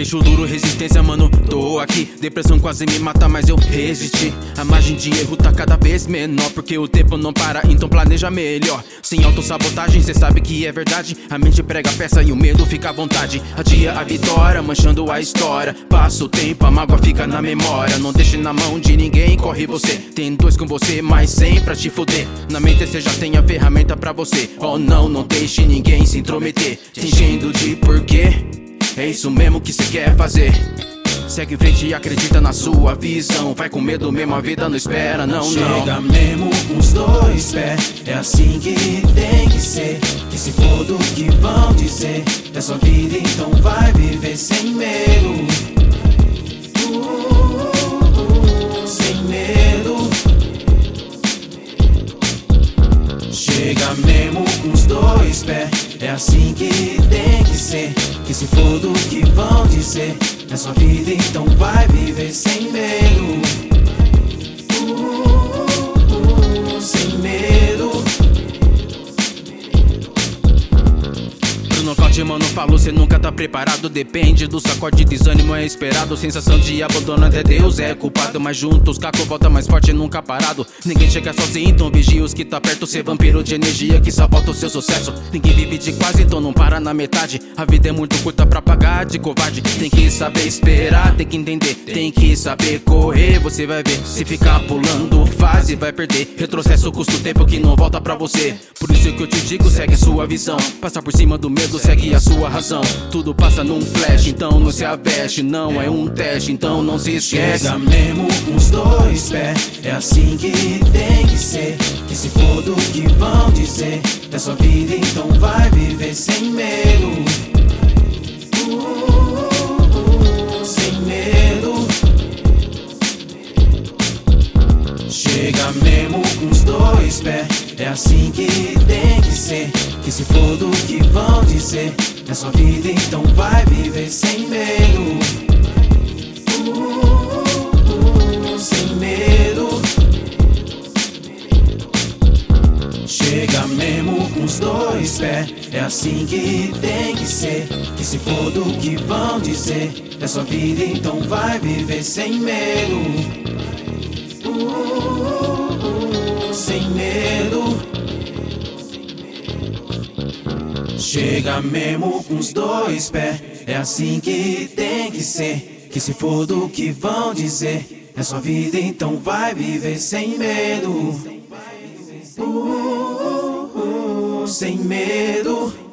Queixo duro, resistência, mano, tô aqui. Depressão quase me mata, mas eu resisti. A margem de erro tá cada vez menor, porque o tempo não para, então planeja melhor. Sem autossabotagem, cê sabe que é verdade. A mente prega a peça e o medo fica à vontade. Adia a vitória, manchando a história. Passa o tempo, a mágoa fica na memória. Não deixe na mão de ninguém, corre você. Tem dois com você, mas sem pra te fuder. Na mente cê já tem a ferramenta pra você. Oh não, não deixe ninguém se intrometer. Te enchendo de porquê. É isso mesmo que cê quer fazer. Segue em frente e acredita na sua visão. Vai com medo mesmo, a vida não espera, não, não. Chega mesmo com os dois pés, é assim que tem que ser. Que se for do que vão dizer, é sua vida, então vai é assim que tem que ser. Que se for do que vão dizer, é sua vida, então vai viver sem medo. Nocaute, mano, falo, cê nunca tá preparado. Depende do sacode, desânimo é esperado. Sensação de abandono até Deus é culpado. Mas juntos, caco volta mais forte, nunca parado. Ninguém chega sozinho, então vigia os que tá perto. Cê vampiro de energia que sabota o seu sucesso. Ninguém vive de quase, então não para na metade. A vida é muito curta pra pagar de covarde. Tem que saber esperar, tem que entender, tem que saber correr. Você vai ver, se ficar pulando fase, vai perder. Retrocesso custa o tempo que não volta pra você. Por isso que eu te digo, segue a sua visão. Passar por cima do medo, segue a sua razão. Tudo passa num flash, então não se aveste. Não é um teste, então não se esquece. Chega mesmo com os dois pés, é assim que tem que ser. Que se for do que vão dizer, é sua vida, então vai viver sem medo. É assim que tem que ser. Que se for do que vão dizer, é vida, então vai viver sem medo. Uh, sem medo. Chega mesmo com os dois pés, é assim que tem que ser. Que se for do que vão dizer, é sua vida, então vai viver sem medo. Chega mesmo com os dois pés, é assim que tem que ser. Que se for do que vão dizer, é sua vida, então vai viver sem medo. Uh, uh, uh, sem medo.